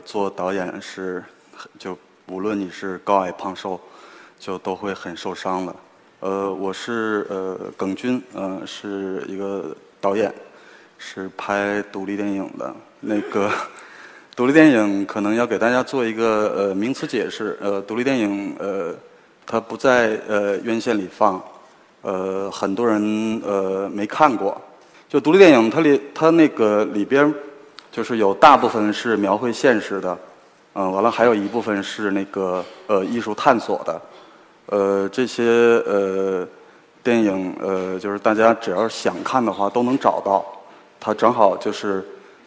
做导演是，就无论你是高矮胖瘦，就都会很受伤的。呃，我是呃耿军，呃是一个导演，是拍独立电影的。那个 独立电影可能要给大家做一个呃名词解释。呃，独立电影呃它不在呃院线里放，呃很多人呃没看过。就独立电影，它里它那个里边。就是有大部分是描绘现实的，嗯，完了还有一部分是那个呃艺术探索的，呃这些呃电影呃就是大家只要想看的话都能找到，它正好就是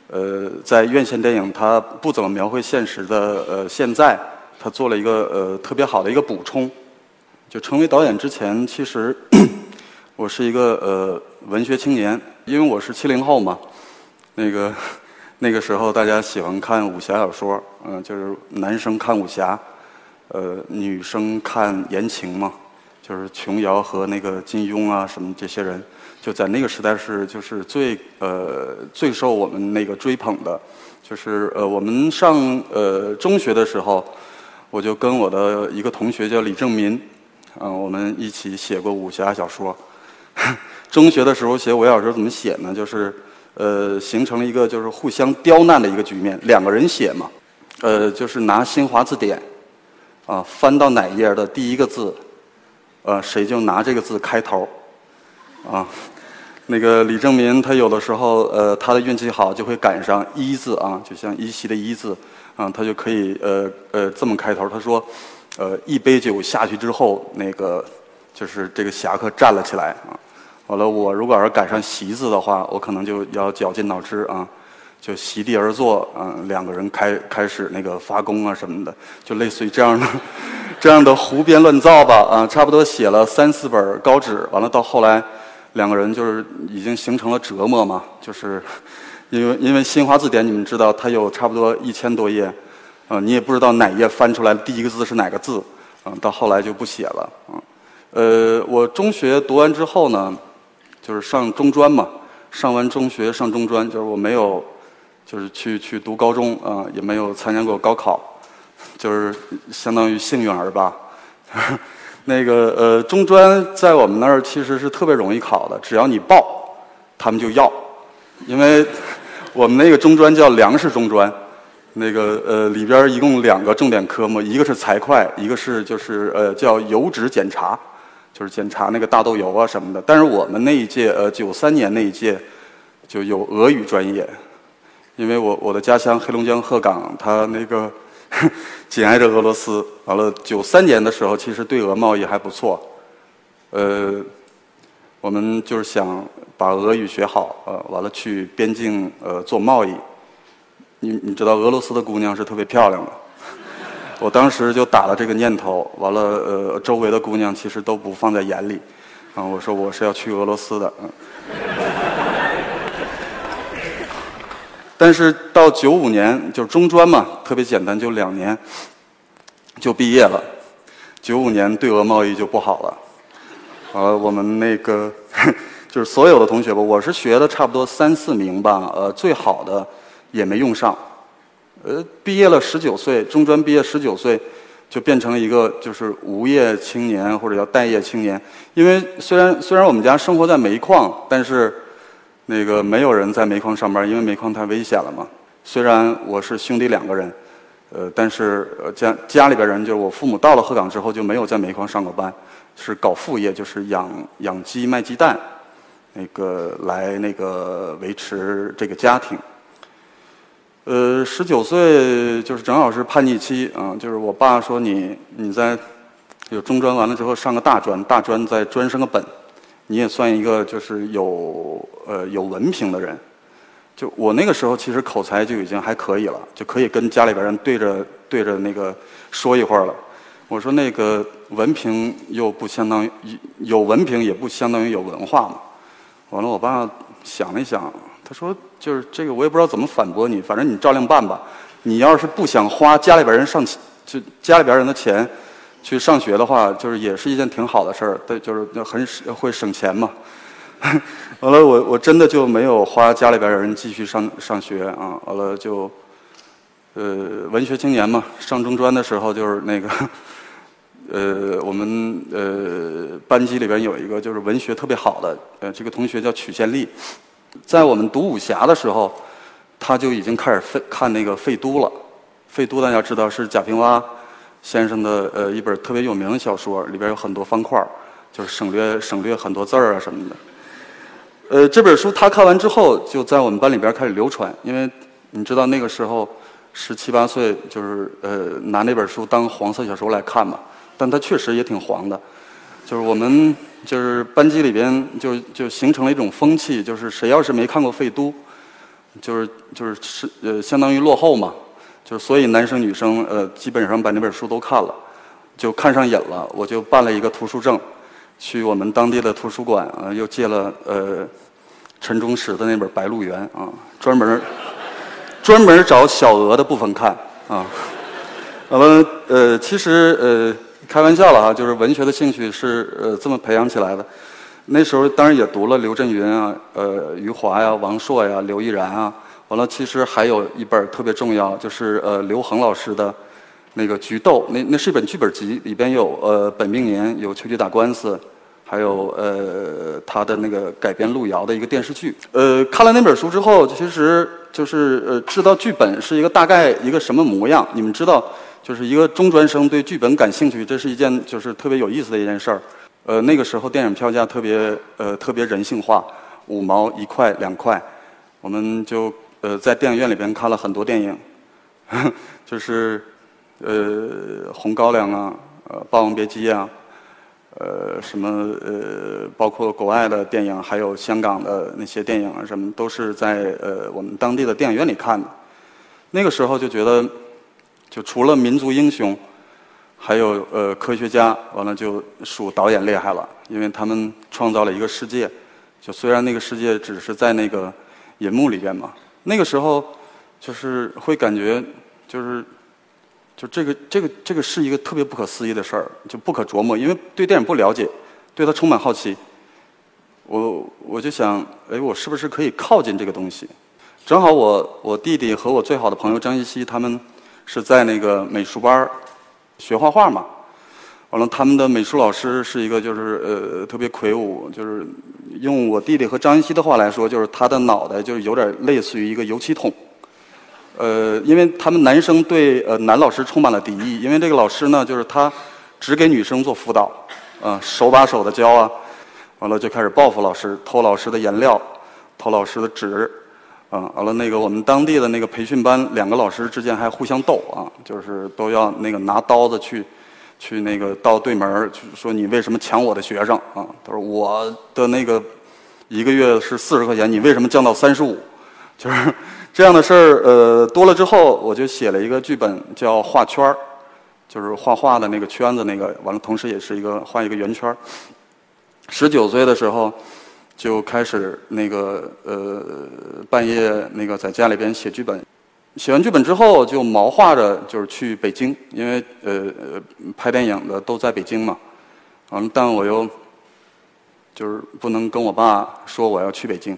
呃在院线电影它不怎么描绘现实的呃现在，它做了一个呃特别好的一个补充。就成为导演之前，其实 我是一个呃文学青年，因为我是七零后嘛，那个。那个时候大家喜欢看武侠小说，嗯，就是男生看武侠，呃，女生看言情嘛，就是琼瑶和那个金庸啊什么这些人，就在那个时代是就是最呃最受我们那个追捧的，就是呃我们上呃中学的时候，我就跟我的一个同学叫李正民，嗯，我们一起写过武侠小说。中学的时候写武侠小说怎么写呢？就是。呃，形成了一个就是互相刁难的一个局面。两个人写嘛，呃，就是拿新华字典，啊，翻到哪页的第一个字，呃，谁就拿这个字开头，啊，那个李正民他有的时候呃他的运气好就会赶上一字啊，就像一席的一字，啊，他就可以呃呃这么开头。他说，呃，一杯酒下去之后，那个就是这个侠客站了起来啊。完了，我如果要是赶上席字的话，我可能就要绞尽脑汁啊，就席地而坐，嗯，两个人开开始那个发功啊什么的，就类似于这样的 这样的胡编乱造吧啊，差不多写了三四本稿纸，完了到后来两个人就是已经形成了折磨嘛，就是因为因为新华字典你们知道它有差不多一千多页，啊，你也不知道哪页翻出来第一个字是哪个字，嗯，到后来就不写了，嗯，呃，我中学读完之后呢。就是上中专嘛，上完中学上中专，就是我没有，就是去去读高中啊，也没有参加过高考，就是相当于幸运儿吧。那个呃，中专在我们那儿其实是特别容易考的，只要你报，他们就要。因为我们那个中专叫粮食中专，那个呃里边一共两个重点科目，一个是财会，一个是就是呃叫油脂检查。就是检查那个大豆油啊什么的，但是我们那一届，呃，九三年那一届就有俄语专业，因为我我的家乡黑龙江鹤岗，它那个 紧挨着俄罗斯，完了九三年的时候，其实对俄贸易还不错，呃，我们就是想把俄语学好，呃，完了去边境呃做贸易，你你知道俄罗斯的姑娘是特别漂亮的。我当时就打了这个念头，完了，呃，周围的姑娘其实都不放在眼里，啊，我说我是要去俄罗斯的，嗯。但是到九五年就是中专嘛，特别简单，就两年就毕业了。九五年对俄贸易就不好了，完了，我们那个 就是所有的同学吧，我是学的差不多三四名吧，呃，最好的也没用上。呃，毕业了十九岁，中专毕业十九岁，就变成了一个就是无业青年或者叫待业青年。因为虽然虽然我们家生活在煤矿，但是那个没有人在煤矿上班，因为煤矿太危险了嘛。虽然我是兄弟两个人，呃，但是家家里边人就是我父母到了鹤岗之后就没有在煤矿上过班，是搞副业，就是养养鸡卖鸡蛋，那个来那个维持这个家庭。呃，十九岁就是正好是叛逆期啊，就是我爸说你你在有中专完了之后上个大专，大专再专升个本，你也算一个就是有呃有文凭的人。就我那个时候其实口才就已经还可以了，就可以跟家里边人对着对着那个说一会儿了。我说那个文凭又不相当于有文凭也不相当于有文化嘛。完了，我爸想了一想。他说：“就是这个，我也不知道怎么反驳你，反正你照量办吧。你要是不想花家里边人上就家里边人的钱去上学的话，就是也是一件挺好的事儿。对，就是很会省钱嘛。完了，我我真的就没有花家里边人继续上上学啊。完了就呃，文学青年嘛，上中专的时候就是那个，呃，我们呃班级里边有一个就是文学特别好的，呃，这个同学叫曲宪利，在我们读武侠的时候，他就已经开始费看那个《废都》了，《废都》大家知道是贾平凹先生的呃一本特别有名的小说，里边有很多方块就是省略省略很多字儿啊什么的。呃，这本书他看完之后，就在我们班里边开始流传，因为你知道那个时候。十七八岁就是呃拿那本书当黄色小说来看嘛，但它确实也挺黄的，就是我们就是班级里边就就形成了一种风气，就是谁要是没看过《废都》，就是就是是呃相当于落后嘛，就是所以男生女生呃基本上把那本书都看了，就看上瘾了，我就办了一个图书证，去我们当地的图书馆啊又借了呃陈忠实的那本《白鹿原》啊专门。专门找小鹅的部分看啊，完了呃，其实呃，开玩笑了哈，就是文学的兴趣是呃这么培养起来的。那时候当然也读了刘震云啊，呃，余华呀，王朔呀，刘毅然啊。完了，其实还有一本特别重要，就是呃刘恒老师的那个《菊豆》，那那是一本剧本集，里边有呃本命年，有秋菊打官司。还有呃，他的那个改编路遥的一个电视剧。呃，看了那本书之后，其实就是呃，知道剧本是一个大概一个什么模样。你们知道，就是一个中专生对剧本感兴趣，这是一件就是特别有意思的一件事儿。呃，那个时候电影票价特别呃特别人性化，五毛一块两块，我们就呃在电影院里边看了很多电影，就是呃《红高粱》啊，呃《霸王别姬》啊。呃，什么呃，包括国外的电影，还有香港的那些电影啊，什么都是在呃我们当地的电影院里看的。那个时候就觉得，就除了民族英雄，还有呃科学家，完了就数导演厉害了，因为他们创造了一个世界。就虽然那个世界只是在那个银幕里边嘛，那个时候就是会感觉就是。就这个，这个，这个是一个特别不可思议的事儿，就不可琢磨。因为对电影不了解，对它充满好奇，我我就想，哎，我是不是可以靠近这个东西？正好我我弟弟和我最好的朋友张艺熙他们是在那个美术班学画画嘛。完了，他们的美术老师是一个就是呃特别魁梧，就是用我弟弟和张云熙的话来说，就是他的脑袋就是有点类似于一个油漆桶。呃，因为他们男生对呃男老师充满了敌意，因为这个老师呢，就是他只给女生做辅导，啊，手把手的教啊，完了就开始报复老师，偷老师的颜料，偷老师的纸，啊，完了那个我们当地的那个培训班，两个老师之间还互相斗啊，就是都要那个拿刀子去去那个到对门去说你为什么抢我的学生啊？他说我的那个一个月是四十块钱，你为什么降到三十五？就是。这样的事儿，呃，多了之后，我就写了一个剧本，叫画圈儿，就是画画的那个圈子，那个完了，同时也是一个画一个圆圈儿。十九岁的时候，就开始那个呃，半夜那个在家里边写剧本。写完剧本之后，就毛画着就是去北京，因为呃拍电影的都在北京嘛。完了，但我又就是不能跟我爸说我要去北京。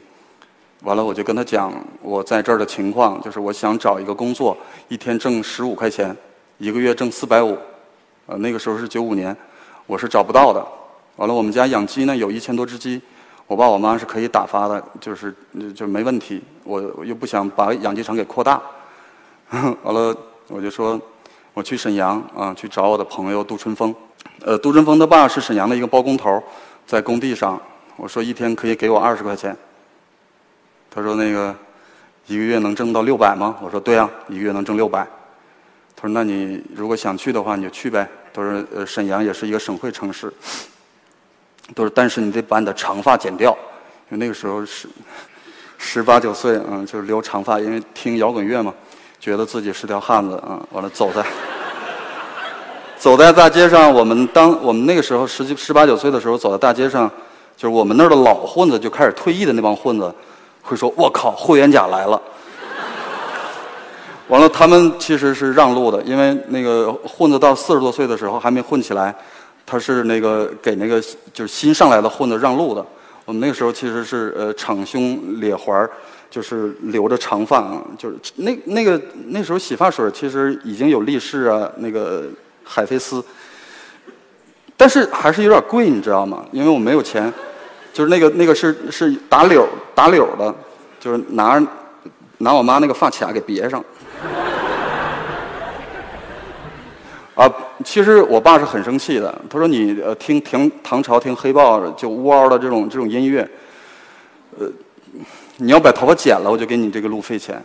完了，我就跟他讲我在这儿的情况，就是我想找一个工作，一天挣十五块钱，一个月挣四百五。呃，那个时候是九五年，我是找不到的。完了，我们家养鸡呢，有一千多只鸡，我爸我妈是可以打发的，就是就没问题。我又不想把养鸡场给扩大。完了，我就说我去沈阳啊，去找我的朋友杜春风。呃，杜春风他爸是沈阳的一个包工头，在工地上。我说一天可以给我二十块钱。他说：“那个一个月能挣到六百吗？”我说：“对啊，一个月能挣六百。”他说：“那你如果想去的话，你就去呗。”他说：“呃，沈阳也是一个省会城市。”都是，但是你得把你的长发剪掉，因为那个时候是十八九岁，嗯，就是留长发，因为听摇滚乐嘛，觉得自己是条汉子，嗯，完了走在走在大街上，我们当我们那个时候十几十八九岁的时候，走在大街上，就是我们那儿的老混子就开始退役的那帮混子。会说：“我靠，霍元甲来了！”完了，他们其实是让路的，因为那个混子到四十多岁的时候还没混起来，他是那个给那个就是新上来的混子让路的。我们那个时候其实是呃敞胸咧环就是留着长发，就是那那个那时候洗发水其实已经有力士啊，那个海飞丝，但是还是有点贵，你知道吗？因为我没有钱，就是那个那个是是打绺打绺的，就是拿拿我妈那个发卡给别上。啊，其实我爸是很生气的，他说你呃听听唐朝听黑豹就呜嗷的这种这种音乐，呃。你要把头发剪了，我就给你这个路费钱。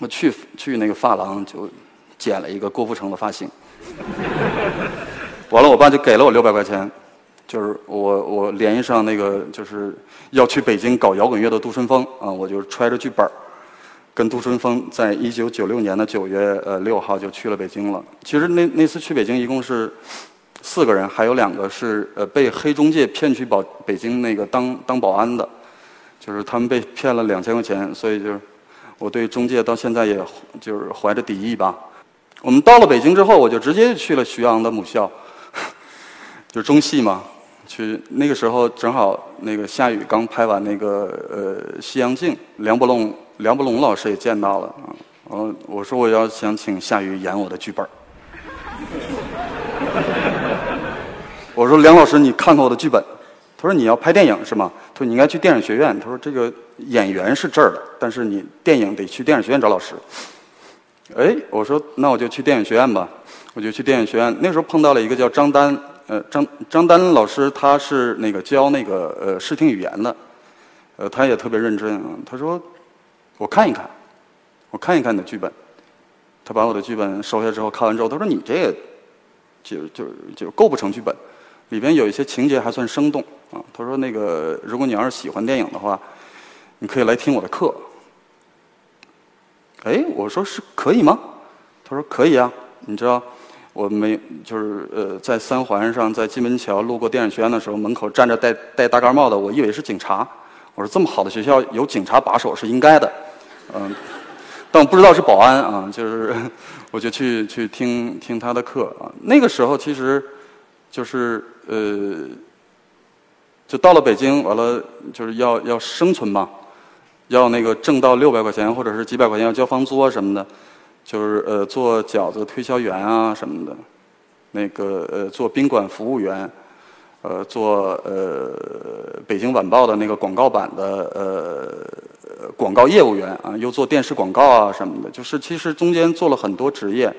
我去去那个发廊就剪了一个郭富城的发型，完了，我爸就给了我六百块钱，就是我我联系上那个就是要去北京搞摇滚乐的杜春风啊，我就揣着剧本跟杜春风在一九九六年的九月呃六号就去了北京了。其实那那次去北京一共是四个人，还有两个是呃被黑中介骗去保北京那个当当保安的。就是他们被骗了两千块钱，所以就是我对中介到现在也就是怀着敌意吧。我们到了北京之后，我就直接去了徐阳的母校，就中戏嘛。去那个时候正好那个夏雨刚拍完那个呃《西洋镜》，梁伯龙梁伯龙老师也见到了啊。嗯，我说我要想请夏雨演我的剧本 我说梁老师，你看看我的剧本。他说：“你要拍电影是吗？”他说：“你应该去电影学院。”他说：“这个演员是这儿的，但是你电影得去电影学院找老师。”哎，我说：“那我就去电影学院吧。”我就去电影学院。那时候碰到了一个叫张丹，呃，张张丹老师，他是那个教那个呃视听语言的，呃，他也特别认真啊。他说：“我看一看，我看一看你的剧本。”他把我的剧本收下之后，看完之后，他说：“你这个就就就构不成剧本。”里边有一些情节还算生动啊。他说：“那个，如果你要是喜欢电影的话，你可以来听我的课。”哎，我说是可以吗？他说可以啊。你知道，我没就是呃，在三环上，在金门桥路过电影学院的时候，门口站着戴戴大盖帽的，我以为是警察。我说这么好的学校有警察把守是应该的，嗯，但我不知道是保安啊。就是我就去去听听他的课啊。那个时候其实就是。呃，就到了北京，完了就是要要生存嘛，要那个挣到六百块钱或者是几百块钱要交房租啊什么的，就是呃做饺子推销员啊什么的，那个呃做宾馆服务员，呃做呃北京晚报的那个广告版的呃广告业务员啊，又做电视广告啊什么的，就是其实中间做了很多职业。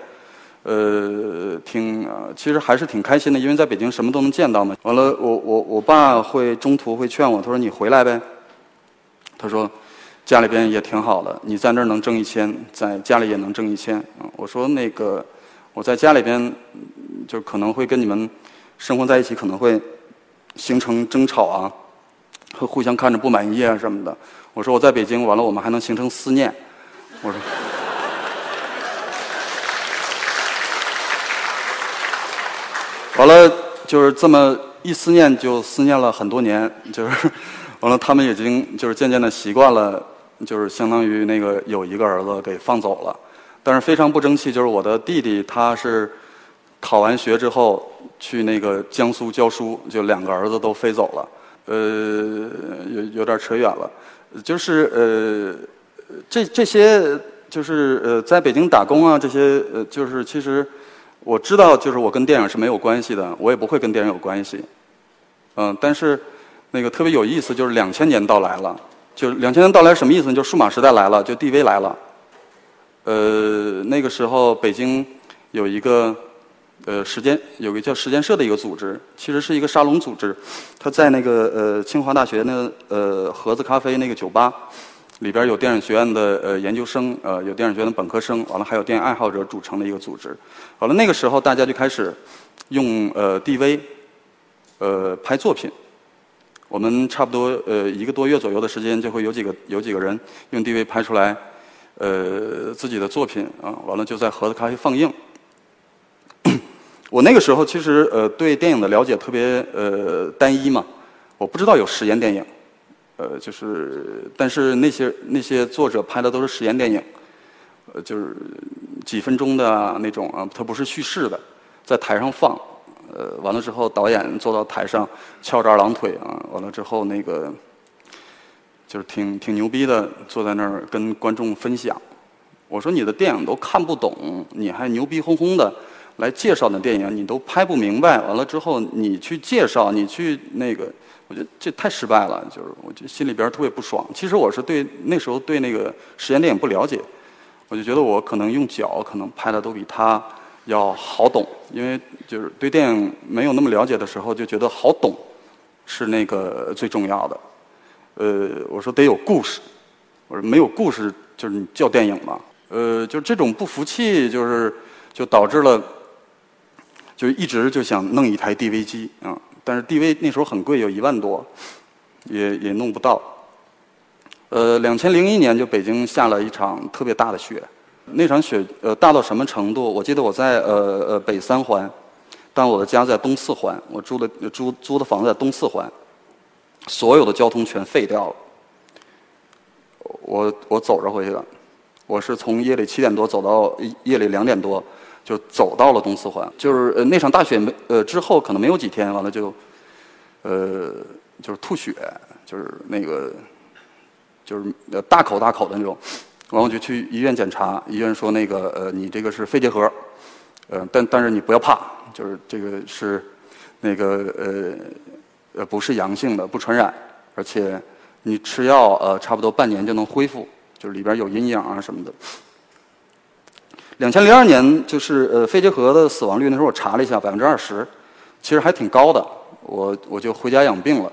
呃，挺啊，其实还是挺开心的，因为在北京什么都能见到嘛。完了，我我我爸会中途会劝我，他说你回来呗。他说家里边也挺好的，你在那儿能挣一千，在家里也能挣一千。我说那个我在家里边就可能会跟你们生活在一起，可能会形成争吵啊，和互相看着不满意啊什么的。我说我在北京完了，我们还能形成思念。我说。完了，就是这么一思念，就思念了很多年。就是，完了，他们已经就是渐渐的习惯了，就是相当于那个有一个儿子给放走了。但是非常不争气，就是我的弟弟，他是考完学之后去那个江苏教书，就两个儿子都飞走了。呃，有有点扯远了。就是呃，这这些就是呃，在北京打工啊，这些呃，就是其实。我知道，就是我跟电影是没有关系的，我也不会跟电影有关系。嗯，但是那个特别有意思，就是两千年到来了，就两千年到来什么意思呢？就数码时代来了，就 DV 来了。呃，那个时候北京有一个呃时间，有个叫时间社的一个组织，其实是一个沙龙组织，它在那个呃清华大学那呃盒子咖啡那个酒吧。里边有电影学院的呃研究生，呃有电影学院的本科生，完了还有电影爱好者组成的一个组织。好了，那个时候大家就开始用呃 DV 呃拍作品。我们差不多呃一个多月左右的时间，就会有几个有几个人用 DV 拍出来呃自己的作品啊，完了就在盒子咖啡放映。我那个时候其实呃对电影的了解特别呃单一嘛，我不知道有实验电影。呃，就是，但是那些那些作者拍的都是实验电影，呃，就是几分钟的那种啊，它不是叙事的，在台上放，呃，完了之后导演坐到台上翘着二郎腿啊，完了之后那个，就是挺挺牛逼的，坐在那儿跟观众分享。我说你的电影都看不懂，你还牛逼哄哄的来介绍的电影，你都拍不明白。完了之后你去介绍，你去那个，我觉得这太失败了，就是我就心里边特别不爽。其实我是对那时候对那个实验电影不了解，我就觉得我可能用脚可能拍的都比他要好懂，因为就是对电影没有那么了解的时候，就觉得好懂是那个最重要的。呃，我说得有故事，我说没有故事就是你叫电影吗？呃，就这种不服气，就是就导致了，就一直就想弄一台 DV 机啊，但是 DV 那时候很贵，有一万多，也也弄不到。呃，两千零一年就北京下了一场特别大的雪，那场雪呃大到什么程度？我记得我在呃呃北三环，但我的家在东四环，我住的租租的房子在东四环。所有的交通全废掉了，我我走着回去的，我是从夜里七点多走到夜里两点多，就走到了东四环。就是呃那场大雪没呃之后可能没有几天，完了就，呃就是吐血，就是那个就是呃大口大口的那种，完我就去医院检查，医院说那个呃你这个是肺结核，呃但但是你不要怕，就是这个是那个呃。呃，不是阳性的，不传染，而且你吃药，呃，差不多半年就能恢复，就是里边有阴影啊什么的。两千零二年，就是呃肺结核的死亡率，那时候我查了一下，百分之二十，其实还挺高的。我我就回家养病了，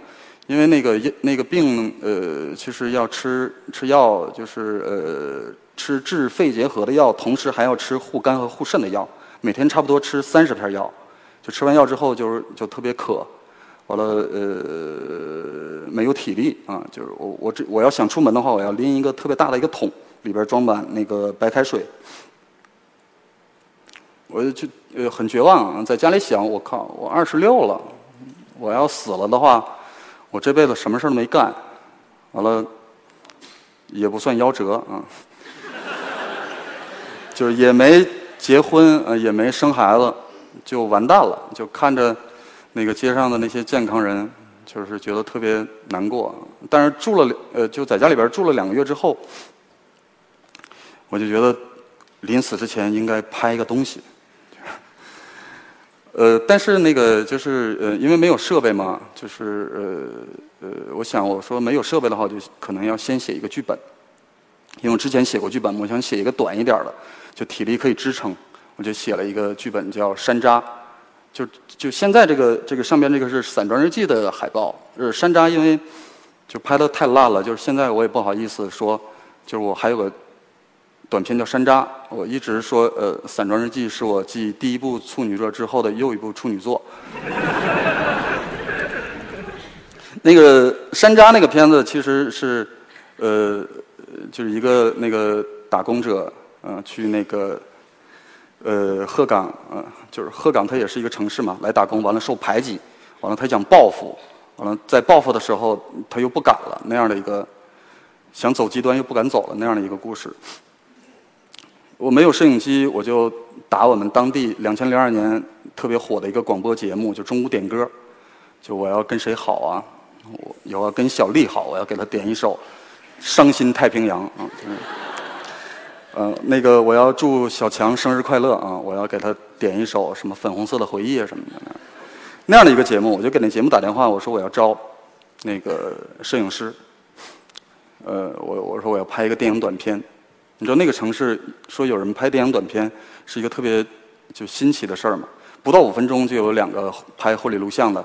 因为那个那个病，呃，其实要吃吃药，就是呃吃治肺结核的药，同时还要吃护肝和护肾的药，每天差不多吃三十片药，就吃完药之后就是就特别渴。完了，呃，没有体力啊，就是我我这我要想出门的话，我要拎一个特别大的一个桶，里边装满那个白开水。我就呃很绝望啊，在家里想，我靠，我二十六了，我要死了的话，我这辈子什么事儿都没干，完了也不算夭折啊，就是也没结婚，呃，也没生孩子，就完蛋了，就看着。那个街上的那些健康人，就是觉得特别难过。但是住了呃，就在家里边住了两个月之后，我就觉得临死之前应该拍一个东西。呃，但是那个就是呃，因为没有设备嘛，就是呃呃，我想我说没有设备的话，就可能要先写一个剧本。因为我之前写过剧本，我想写一个短一点的，就体力可以支撑，我就写了一个剧本叫《山楂》。就就现在这个这个上边这个是散装日记的海报，是山楂，因为就拍的太烂了，就是现在我也不好意思说，就是我还有个短片叫山楂，我一直说呃散装日记是我继第一部处女作之后的又一部处女作。那个山楂那个片子其实是呃就是一个那个打工者嗯去那个。呃，鹤岗，呃，就是鹤岗，它也是一个城市嘛，来打工，完了受排挤，完了他想报复，完了在报复的时候他又不敢了，那样的一个想走极端又不敢走了那样的一个故事。我没有摄影机，我就打我们当地两千零二年特别火的一个广播节目，就中午点歌，就我要跟谁好啊？我要跟小丽好，我要给她点一首《伤心太平洋》啊。嗯，那个我要祝小强生日快乐啊！我要给他点一首什么粉红色的回忆啊什么的，那样的一个节目，我就给那节目打电话，我说我要招那个摄影师，呃，我我说我要拍一个电影短片，你知道那个城市说有人拍电影短片是一个特别就新奇的事儿嘛，不到五分钟就有两个拍婚礼录像的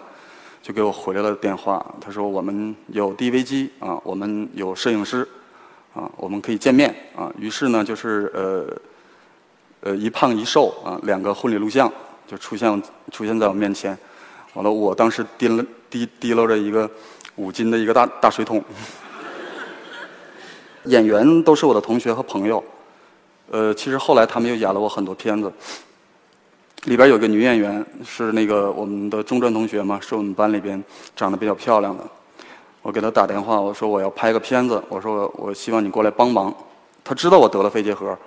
就给我回来了电话，他说我们有 DV 机啊，我们有摄影师。啊，我们可以见面啊。于是呢，就是呃，呃，一胖一瘦啊，两个婚礼录像就出现出现在我面前。完了，我当时提了提提溜着一个五斤的一个大大水桶。演员都是我的同学和朋友，呃，其实后来他们又演了我很多片子。里边有个女演员是那个我们的中专同学嘛，是我们班里边长得比较漂亮的。我给她打电话，我说我要拍个片子，我说我希望你过来帮忙。她知道我得了肺结核，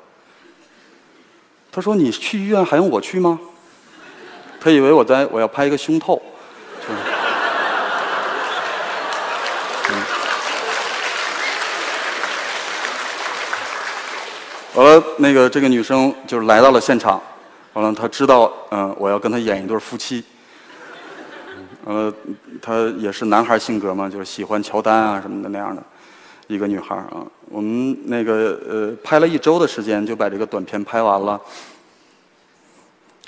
她说你去医院还用我去吗？她以为我在我要拍一个胸透。完了，那个这个女生就是来到了现场，完了她知道，嗯，我要跟她演一对夫妻。完了，她也是男孩性格嘛，就是喜欢乔丹啊什么的那样的一个女孩啊。我们那个呃拍了一周的时间就把这个短片拍完了，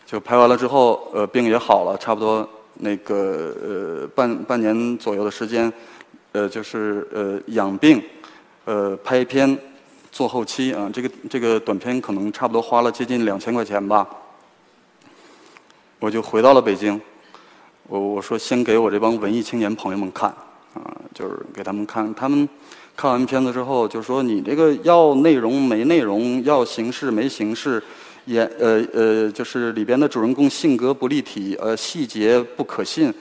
就拍完了之后，呃病也好了，差不多那个呃半半年左右的时间，呃就是呃养病，呃拍片。做后期啊，这个这个短片可能差不多花了接近两千块钱吧。我就回到了北京，我我说先给我这帮文艺青年朋友们看啊，就是给他们看。他们看完片子之后就说：“你这个要内容没内容，要形式没形式，演呃呃，就是里边的主人公性格不立体，呃细节不可信。”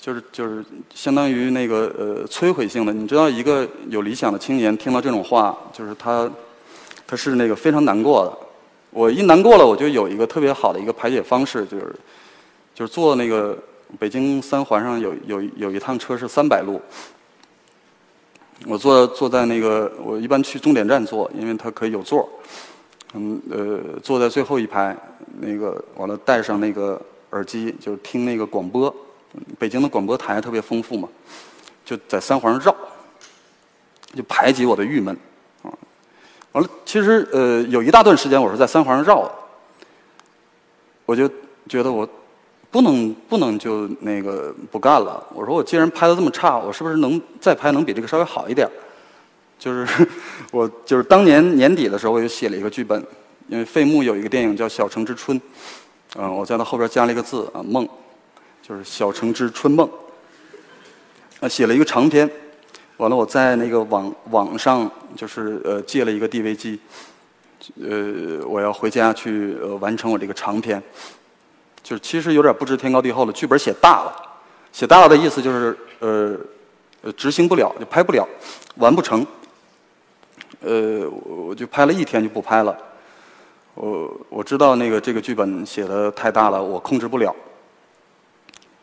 就是就是相当于那个呃摧毁性的，你知道一个有理想的青年听到这种话，就是他他是那个非常难过的。我一难过了，我就有一个特别好的一个排解方式，就是就是坐那个北京三环上有有有一趟车是三百路，我坐坐在那个我一般去终点站坐，因为它可以有座嗯呃坐在最后一排，那个完了戴上那个耳机就听那个广播。北京的广播台特别丰富嘛，就在三环上绕，就排挤我的郁闷啊。完了，其实呃有一大段时间我是在三环上绕的，我就觉得我不能不能就那个不干了。我说我既然拍的这么差，我是不是能再拍能比这个稍微好一点？就是 我就是当年年底的时候，我就写了一个剧本，因为费穆有一个电影叫《小城之春》，嗯，我在那后边加了一个字啊梦。就是《小城之春梦》，啊，写了一个长篇，完了我在那个网网上就是呃借了一个 DV 机，呃，我要回家去呃完成我这个长篇，就是其实有点不知天高地厚了，剧本写大了，写大了的意思就是呃呃执行不了就拍不了，完不成，呃我就拍了一天就不拍了，我我知道那个这个剧本写的太大了，我控制不了。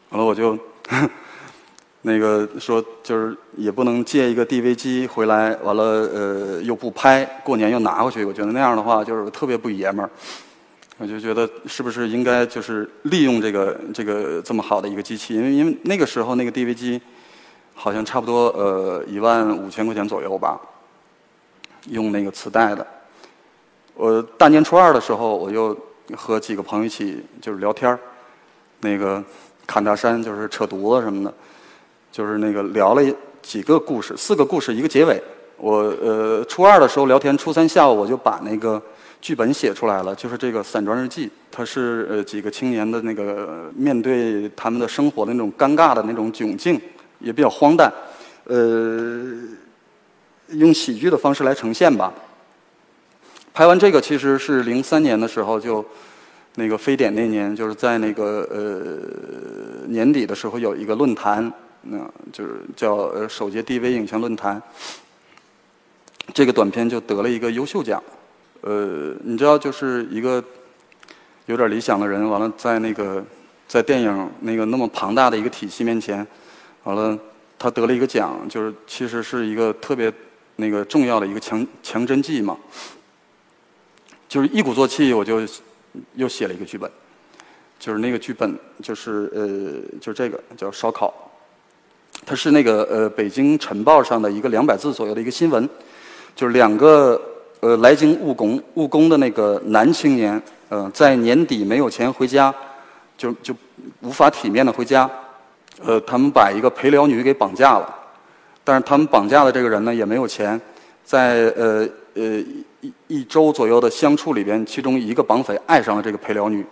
完了我就 那个说，就是也不能借一个 DV 机回来，完了呃又不拍，过年又拿回去。我觉得那样的话就是特别不爷们儿。我就觉得是不是应该就是利用这个这个这么好的一个机器？因为因为那个时候那个 DV 机好像差不多呃一万五千块钱左右吧，用那个磁带的。我大年初二的时候，我就和几个朋友一起就是聊天儿，那个。侃大山就是扯犊子什么的，就是那个聊了几个故事，四个故事一个结尾。我呃初二的时候聊天，初三下午我就把那个剧本写出来了，就是这个散装日记。它是呃几个青年的那个面对他们的生活的那种尴尬的那种窘境，也比较荒诞，呃，用喜剧的方式来呈现吧。拍完这个其实是零三年的时候就。那个非典那年，就是在那个呃年底的时候，有一个论坛，那就是叫呃首届 DV 影像论坛，这个短片就得了一个优秀奖。呃，你知道，就是一个有点理想的人，完了在那个在电影那个那么庞大的一个体系面前，完了他得了一个奖，就是其实是一个特别那个重要的一个强强针剂嘛，就是一鼓作气，我就。又写了一个剧本，就是那个剧本，就是呃，就这个叫烧烤。它是那个呃《北京晨报》上的一个两百字左右的一个新闻，就是两个呃来京务工务工的那个男青年，呃，在年底没有钱回家，就就无法体面的回家，呃，他们把一个陪聊女给绑架了，但是他们绑架的这个人呢也没有钱，在呃呃。一周左右的相处里边，其中一个绑匪爱上了这个陪聊女，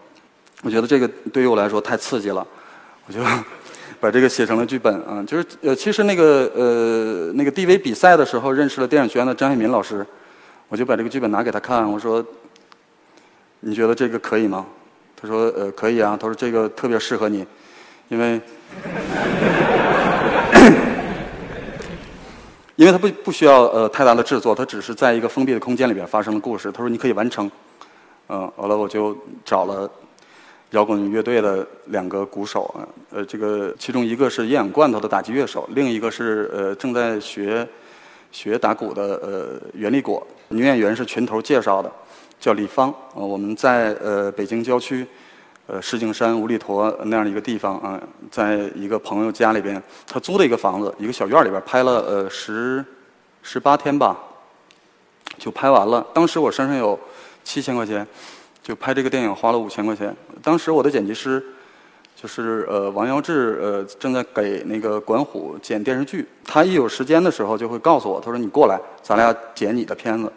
我觉得这个对于我来说太刺激了，我就 把这个写成了剧本啊。就是呃，其实那个呃那个 DV 比赛的时候认识了电影学院的张爱民老师，我就把这个剧本拿给他看，我说你觉得这个可以吗？他说呃可以啊，他说这个特别适合你，因为。因为他不不需要呃太大的制作，他只是在一个封闭的空间里边发生的故事。他说你可以完成，嗯，完了我就找了摇滚乐队的两个鼓手，呃，这个其中一个是营养罐头的打击乐手，另一个是呃正在学学打鼓的呃袁立果，女演员是群头介绍的，叫李芳。呃，我们在呃北京郊区，呃石景山五里坨那样的一个地方啊，在一个朋友家里边，他租的一个房子，一个小院里边拍了呃十十八天吧，就拍完了。当时我身上有七千块钱，就拍这个电影花了五千块钱。当时我的剪辑师。就是呃，王耀志呃正在给那个管虎剪电视剧，他一有时间的时候就会告诉我，他说你过来，咱俩剪你的片子。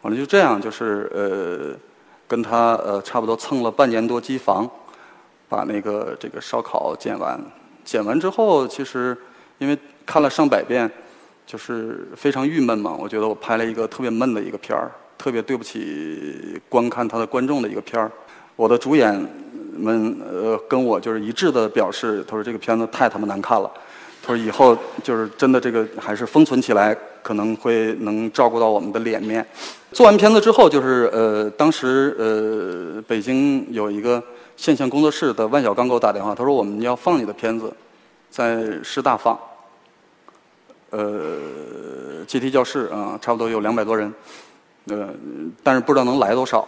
完了就这样，就是呃跟他呃差不多蹭了半年多机房，把那个这个烧烤剪完。剪完之后，其实因为看了上百遍，就是非常郁闷嘛。我觉得我拍了一个特别闷的一个片儿，特别对不起观看他的观众的一个片儿。我的主演。们呃跟我就是一致的表示，他说这个片子太他妈难看了，他说以后就是真的这个还是封存起来，可能会能照顾到我们的脸面。做完片子之后，就是呃当时呃北京有一个现象工作室的万小刚给我打电话，他说我们要放你的片子，在师大放，呃阶梯教室啊，差不多有两百多人，呃但是不知道能来多少。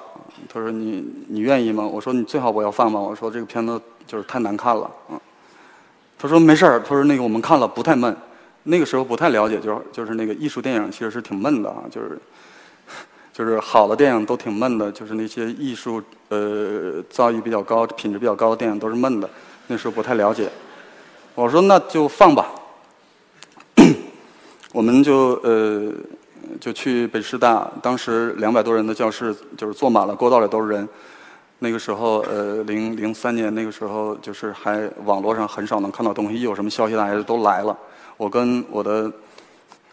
他说：“你你愿意吗？”我说：“你最好不要放吧。”我说：“这个片子就是太难看了。”嗯，他说：“没事儿。”他说：“那个我们看了不太闷。”那个时候不太了解，就是就是那个艺术电影其实是挺闷的啊，就是 就是好的电影都挺闷的，就是那些艺术呃造诣比较高、品质比较高的电影都是闷的。那时候不太了解，我说：“那就放吧。”我们就呃。就去北师大，当时两百多人的教室就是坐满了，过道里都是人。那个时候，呃，零零三年那个时候，就是还网络上很少能看到东西，一有什么消息大家都来了。我跟我的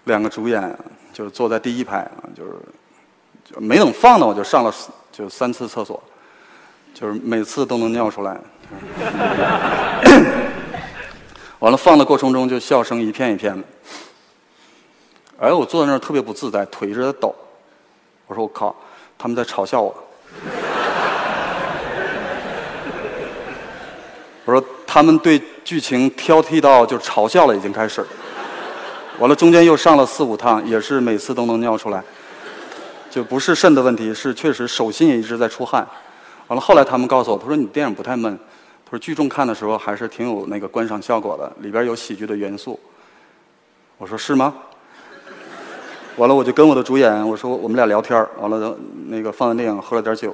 两个主演就坐在第一排啊，就是就没等放呢，我就上了就三次厕所，就是每次都能尿出来。完了放的过程中就笑声一片一片的。哎，我坐在那儿特别不自在，腿一直在抖。我说我靠，他们在嘲笑我。我说他们对剧情挑剔到就嘲笑了，已经开始。完了，中间又上了四五趟，也是每次都能尿出来。就不是肾的问题，是确实手心也一直在出汗。完了，后来他们告诉我，他说你电影不太闷，他说剧中看的时候还是挺有那个观赏效果的，里边有喜剧的元素。我说是吗？完了，我就跟我的主演我说，我们俩聊天完了，那个放完电影，喝了点酒。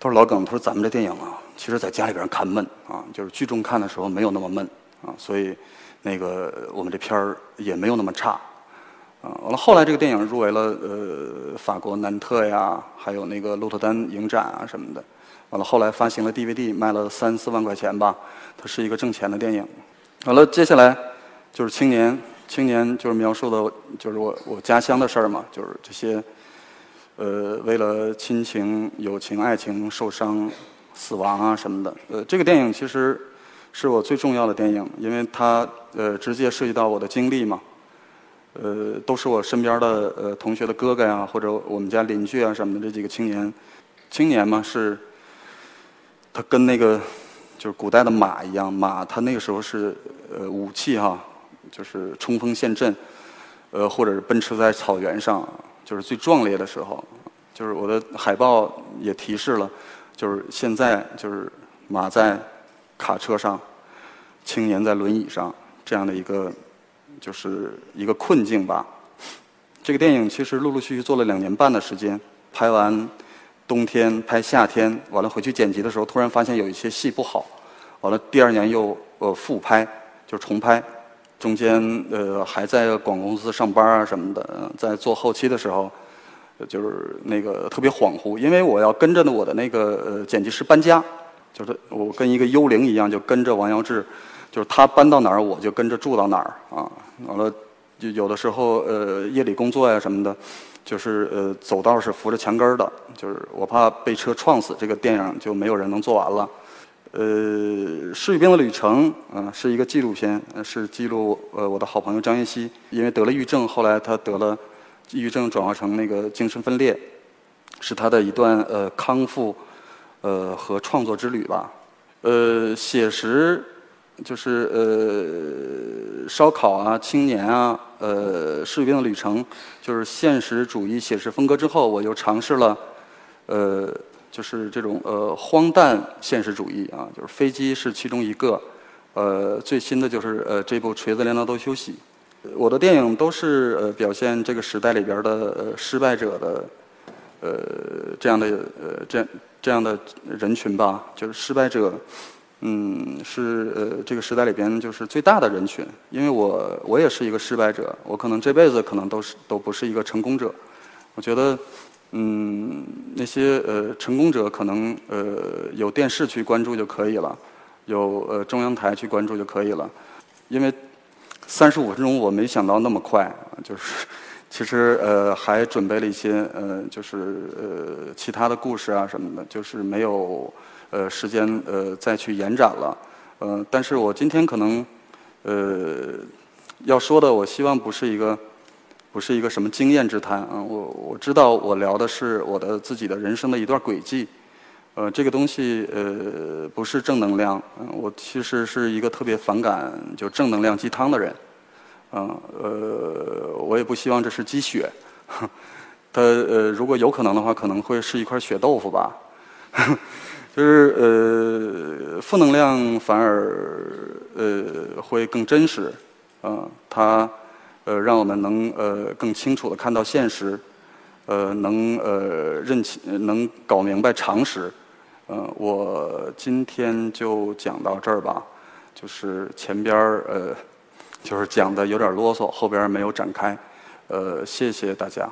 他说：“老耿，他说咱们这电影啊，其实在家里边看闷啊，就是剧中看的时候没有那么闷啊，所以那个我们这片儿也没有那么差啊。”完了，后来这个电影入围了呃法国南特呀，还有那个鹿特丹影展啊什么的。完了，后来发行了 DVD，卖了三四万块钱吧，它是一个挣钱的电影。完了，接下来就是青年。青年就是描述的，就是我我家乡的事儿嘛，就是这些，呃，为了亲情、友情、爱情受伤、死亡啊什么的。呃，这个电影其实是我最重要的电影，因为它呃直接涉及到我的经历嘛。呃，都是我身边的呃同学的哥哥呀，或者我们家邻居啊什么的这几个青年。青年嘛是，他跟那个就是古代的马一样，马他那个时候是呃武器哈。就是冲锋陷阵，呃，或者是奔驰在草原上，就是最壮烈的时候。就是我的海报也提示了，就是现在就是马在卡车上，青年在轮椅上这样的一个，就是一个困境吧。这个电影其实陆陆续续做了两年半的时间，拍完冬天，拍夏天，完了回去剪辑的时候，突然发现有一些戏不好，完了第二年又呃复拍，就重拍。中间呃还在广告公司上班啊什么的，在做后期的时候，就是那个特别恍惚，因为我要跟着呢我的那个呃剪辑师搬家，就是我跟一个幽灵一样，就跟着王耀志，就是他搬到哪儿我就跟着住到哪儿啊。完了，就有的时候呃夜里工作呀什么的，就是呃走道是扶着墙根儿的，就是我怕被车撞死，这个电影就没有人能做完了。呃，《士兵的旅程》啊，是一个纪录片，是记录呃我的好朋友张云熙，因为得了抑郁症，后来他得了抑郁症转化成那个精神分裂，是他的一段呃康复呃和创作之旅吧。呃，写实就是呃烧烤啊、青年啊、呃《士兵的旅程》，就是现实主义写实风格之后，我又尝试了，呃，就是这种呃荒诞现实主义啊，就是飞机是其中一个，呃，最新的就是呃这部《锤子镰刀都休息》。我的电影都是呃表现这个时代里边的呃失败者的，呃这样的呃这样这样的人群吧，就是失败者。嗯，是呃，这个时代里边就是最大的人群，因为我我也是一个失败者，我可能这辈子可能都是都不是一个成功者。我觉得，嗯，那些呃成功者可能呃有电视去关注就可以了，有呃中央台去关注就可以了。因为三十五分钟我没想到那么快，就是其实呃还准备了一些呃就是呃其他的故事啊什么的，就是没有。呃，时间呃再去延展了，呃，但是我今天可能呃要说的，我希望不是一个不是一个什么经验之谈啊，我我知道我聊的是我的自己的人生的一段轨迹，呃，这个东西呃不是正能量，嗯我其实是一个特别反感就正能量鸡汤的人，嗯，呃，我也不希望这是鸡血，它呃如果有可能的话，可能会是一块血豆腐吧。就是呃，负能量反而呃会更真实，啊，它呃让我们能呃更清楚的看到现实，呃能呃认清能搞明白常识，嗯，我今天就讲到这儿吧，就是前边儿呃就是讲的有点啰嗦，后边没有展开，呃谢谢大家。